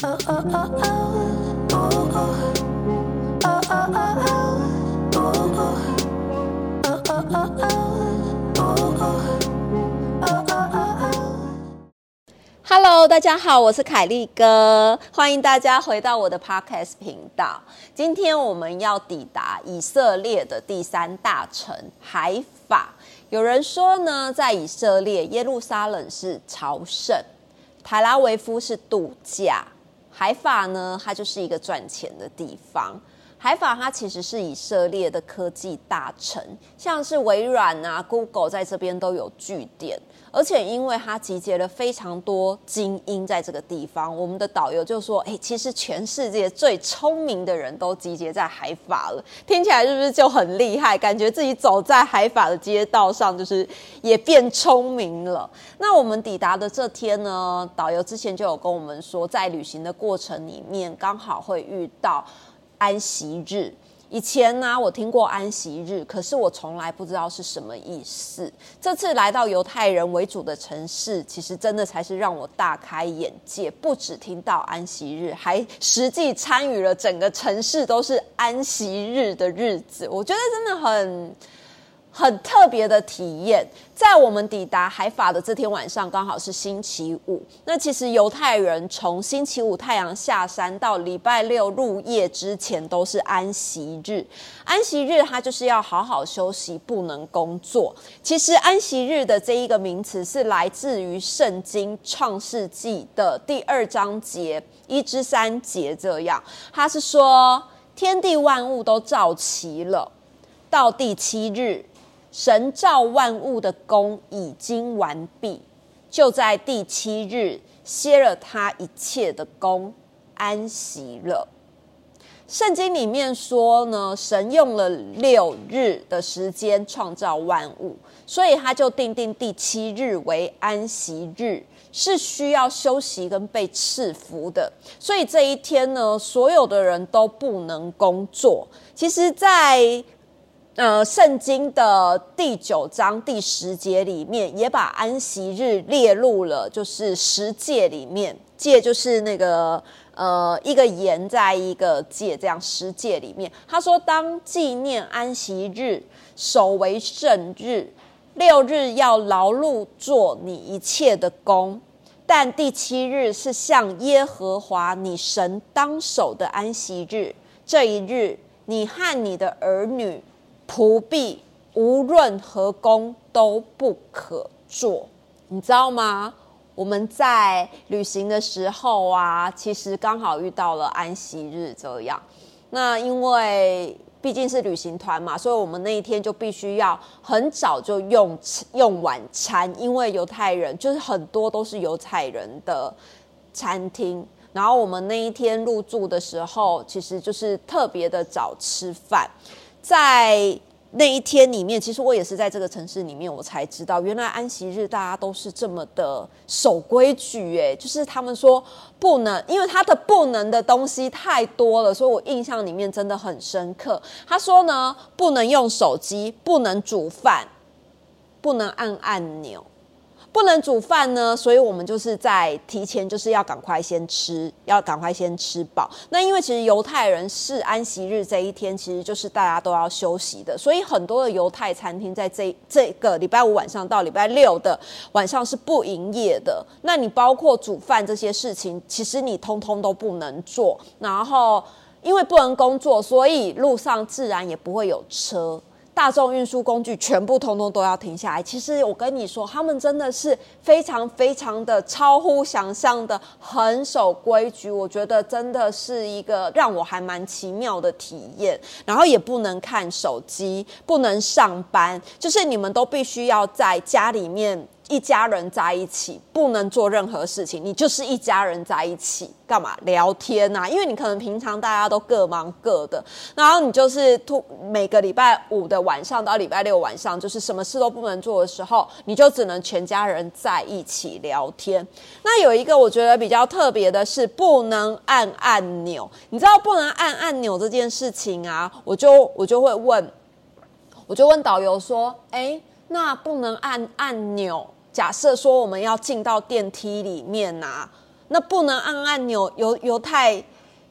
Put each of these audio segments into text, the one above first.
Hello，大家好，我是凯丽哥，欢迎大家回到我的 Podcast 频道。今天我们要抵达以色列的第三大城海法。有人说呢，在以色列，耶路撒冷是朝圣，塔拉维夫是度假，海法呢，它就是一个赚钱的地方。海法它其实是以色列的科技大城，像是微软啊、Google 在这边都有据点，而且因为它集结了非常多精英在这个地方，我们的导游就说：“哎，其实全世界最聪明的人都集结在海法了。”听起来是不是就很厉害？感觉自己走在海法的街道上，就是也变聪明了。那我们抵达的这天呢，导游之前就有跟我们说，在旅行的过程里面，刚好会遇到。安息日，以前呢，我听过安息日，可是我从来不知道是什么意思。这次来到犹太人为主的城市，其实真的才是让我大开眼界。不只听到安息日，还实际参与了整个城市都是安息日的日子，我觉得真的很。很特别的体验，在我们抵达海法的这天晚上，刚好是星期五。那其实犹太人从星期五太阳下山到礼拜六入夜之前都是安息日。安息日它就是要好好休息，不能工作。其实安息日的这一个名词是来自于圣经创世纪的第二章节一至三节，这样它是说天地万物都造齐了，到第七日。神造万物的功已经完毕，就在第七日歇了他一切的功，安息了。圣经里面说呢，神用了六日的时间创造万物，所以他就定定第七日为安息日，是需要休息跟被赐福的。所以这一天呢，所有的人都不能工作。其实，在呃，圣经的第九章第十节里面也把安息日列入了，就是十诫里面，诫就是那个呃一个言在一个诫这样十诫里面，他说当纪念安息日，守为圣日，六日要劳碌做你一切的工，但第七日是向耶和华你神当守的安息日，这一日你和你的儿女。仆婢无论何工都不可做，你知道吗？我们在旅行的时候啊，其实刚好遇到了安息日这样。那因为毕竟是旅行团嘛，所以我们那一天就必须要很早就用用晚餐，因为犹太人就是很多都是犹太人的餐厅。然后我们那一天入住的时候，其实就是特别的早吃饭。在那一天里面，其实我也是在这个城市里面，我才知道原来安息日大家都是这么的守规矩。哎，就是他们说不能，因为他的不能的东西太多了，所以我印象里面真的很深刻。他说呢，不能用手机，不能煮饭，不能按按钮。不能煮饭呢，所以我们就是在提前就是要赶快先吃，要赶快先吃饱。那因为其实犹太人是安息日这一天，其实就是大家都要休息的，所以很多的犹太餐厅在这这个礼拜五晚上到礼拜六的晚上是不营业的。那你包括煮饭这些事情，其实你通通都不能做。然后因为不能工作，所以路上自然也不会有车。大众运输工具全部通通都要停下来。其实我跟你说，他们真的是非常非常的超乎想象的很守规矩。我觉得真的是一个让我还蛮奇妙的体验。然后也不能看手机，不能上班，就是你们都必须要在家里面。一家人在一起不能做任何事情，你就是一家人在一起干嘛聊天呐？因为你可能平常大家都各忙各的，然后你就是突每个礼拜五的晚上到礼拜六晚上，就是什么事都不能做的时候，你就只能全家人在一起聊天。那有一个我觉得比较特别的是，不能按按钮。你知道不能按按钮这件事情啊？我就我就会问，我就问导游说：“哎，那不能按按钮？”假设说我们要进到电梯里面呐，那不能按按钮，犹犹太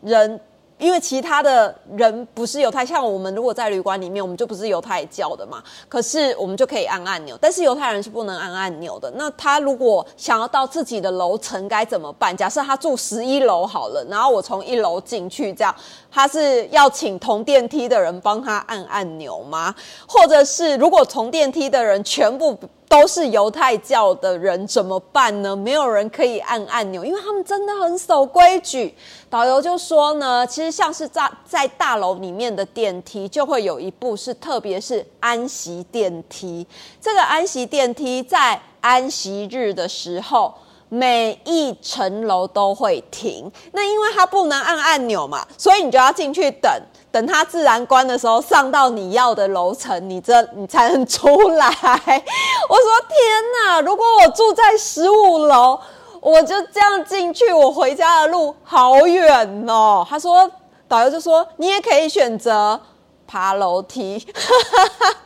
人。因为其他的人不是犹太，像我们如果在旅馆里面，我们就不是犹太教的嘛。可是我们就可以按按钮，但是犹太人是不能按按钮的。那他如果想要到自己的楼层该怎么办？假设他住十一楼好了，然后我从一楼进去，这样他是要请同电梯的人帮他按按钮吗？或者是如果同电梯的人全部？都是犹太教的人怎么办呢？没有人可以按按钮，因为他们真的很守规矩。导游就说呢，其实像是在在大楼里面的电梯，就会有一部是特别是安息电梯。这个安息电梯在安息日的时候。每一层楼都会停，那因为它不能按按钮嘛，所以你就要进去等，等它自然关的时候，上到你要的楼层，你这你才能出来。我说天哪，如果我住在十五楼，我就这样进去，我回家的路好远哦。他说，导游就说你也可以选择爬楼梯。哈哈哈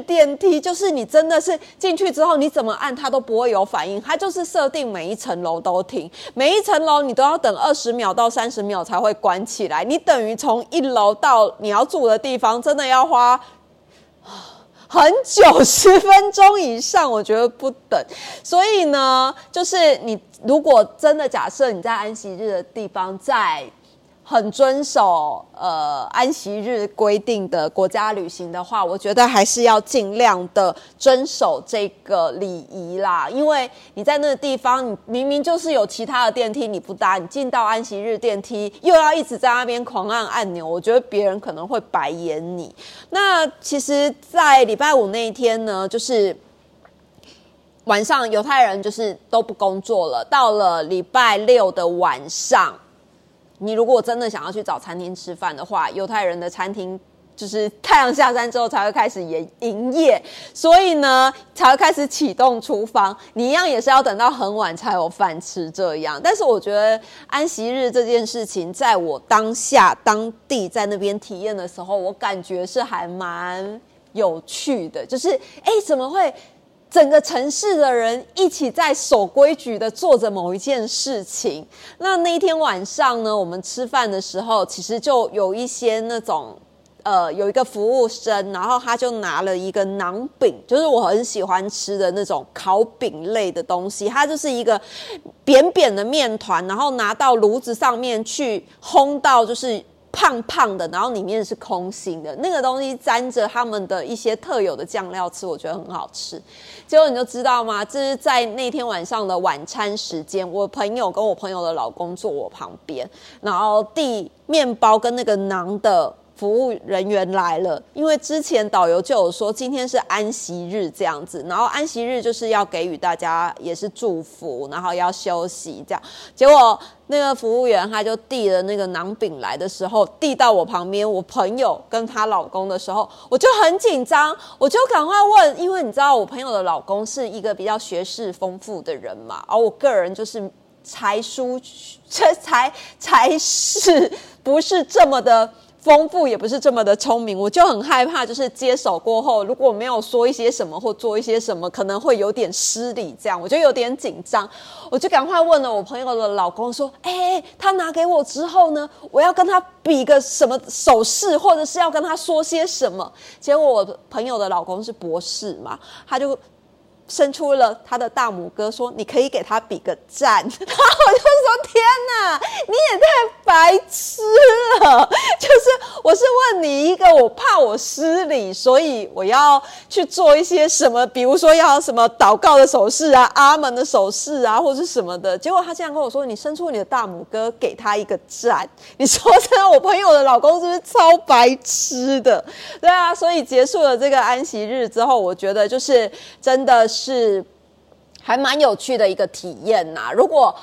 电梯，就是你真的是进去之后，你怎么按它都不会有反应，它就是设定每一层楼都停，每一层楼你都要等二十秒到三十秒才会关起来，你等于从一楼到你要住的地方，真的要花很久，十分钟以上，我觉得不等。所以呢，就是你如果真的假设你在安息日的地方在。很遵守呃安息日规定的国家旅行的话，我觉得还是要尽量的遵守这个礼仪啦。因为你在那个地方，你明明就是有其他的电梯你不搭，你进到安息日电梯又要一直在那边狂按按钮，我觉得别人可能会白眼你。那其实，在礼拜五那一天呢，就是晚上犹太人就是都不工作了，到了礼拜六的晚上。你如果真的想要去找餐厅吃饭的话，犹太人的餐厅就是太阳下山之后才会开始营营业，所以呢才会开始启动厨房。你一样也是要等到很晚才有饭吃这样。但是我觉得安息日这件事情，在我当下当地在那边体验的时候，我感觉是还蛮有趣的。就是哎，怎么会？整个城市的人一起在守规矩的做着某一件事情。那那一天晚上呢，我们吃饭的时候，其实就有一些那种，呃，有一个服务生，然后他就拿了一个馕饼，就是我很喜欢吃的那种烤饼类的东西。它就是一个扁扁的面团，然后拿到炉子上面去烘到，就是。胖胖的，然后里面是空心的，那个东西沾着他们的一些特有的酱料吃，我觉得很好吃。结果你就知道吗？这是在那天晚上的晚餐时间，我朋友跟我朋友的老公坐我旁边，然后递面包跟那个馕的。服务人员来了，因为之前导游就有说今天是安息日这样子，然后安息日就是要给予大家也是祝福，然后要休息这样。结果那个服务员他就递了那个馕饼来的时候，递到我旁边，我朋友跟她老公的时候，我就很紧张，我就赶快问，因为你知道我朋友的老公是一个比较学识丰富的人嘛，而我个人就是才疏这才才是不是这么的。丰富也不是这么的聪明，我就很害怕，就是接手过后，如果没有说一些什么或做一些什么，可能会有点失礼，这样我就有点紧张，我就赶快问了我朋友的老公说：“哎，他拿给我之后呢，我要跟他比个什么手势，或者是要跟他说些什么？”结果我朋友的老公是博士嘛，他就。伸出了他的大拇哥，说：“你可以给他比个赞。”然后我就说：“天哪，你也太白痴了！就是我是问你一个，我怕我失礼，所以我要去做一些什么，比如说要什么祷告的手势啊、阿门的手势啊，或者什么的。结果他竟然跟我说：‘你伸出你的大拇哥，给他一个赞。’你说真的，我朋友的老公是不是超白痴的？对啊，所以结束了这个安息日之后，我觉得就是真的。是还蛮有趣的一个体验呐！如果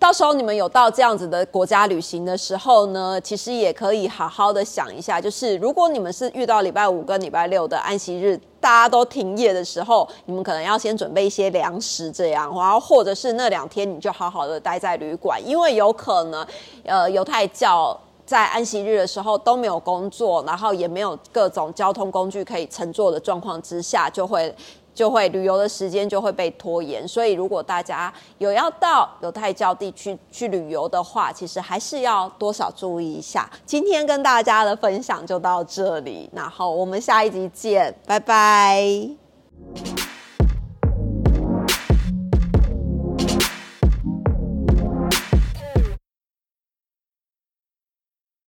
到时候你们有到这样子的国家旅行的时候呢，其实也可以好好的想一下，就是如果你们是遇到礼拜五跟礼拜六的安息日，大家都停业的时候，你们可能要先准备一些粮食，这样，然后或者是那两天你就好好的待在旅馆，因为有可能，呃，犹太教在安息日的时候都没有工作，然后也没有各种交通工具可以乘坐的状况之下，就会。就会旅游的时间就会被拖延。所以如果大家有要到犹太教地区去旅游的话，其实还是要多少注意一下。今天跟大家的分享就到这里，然后我们下一集见，拜拜。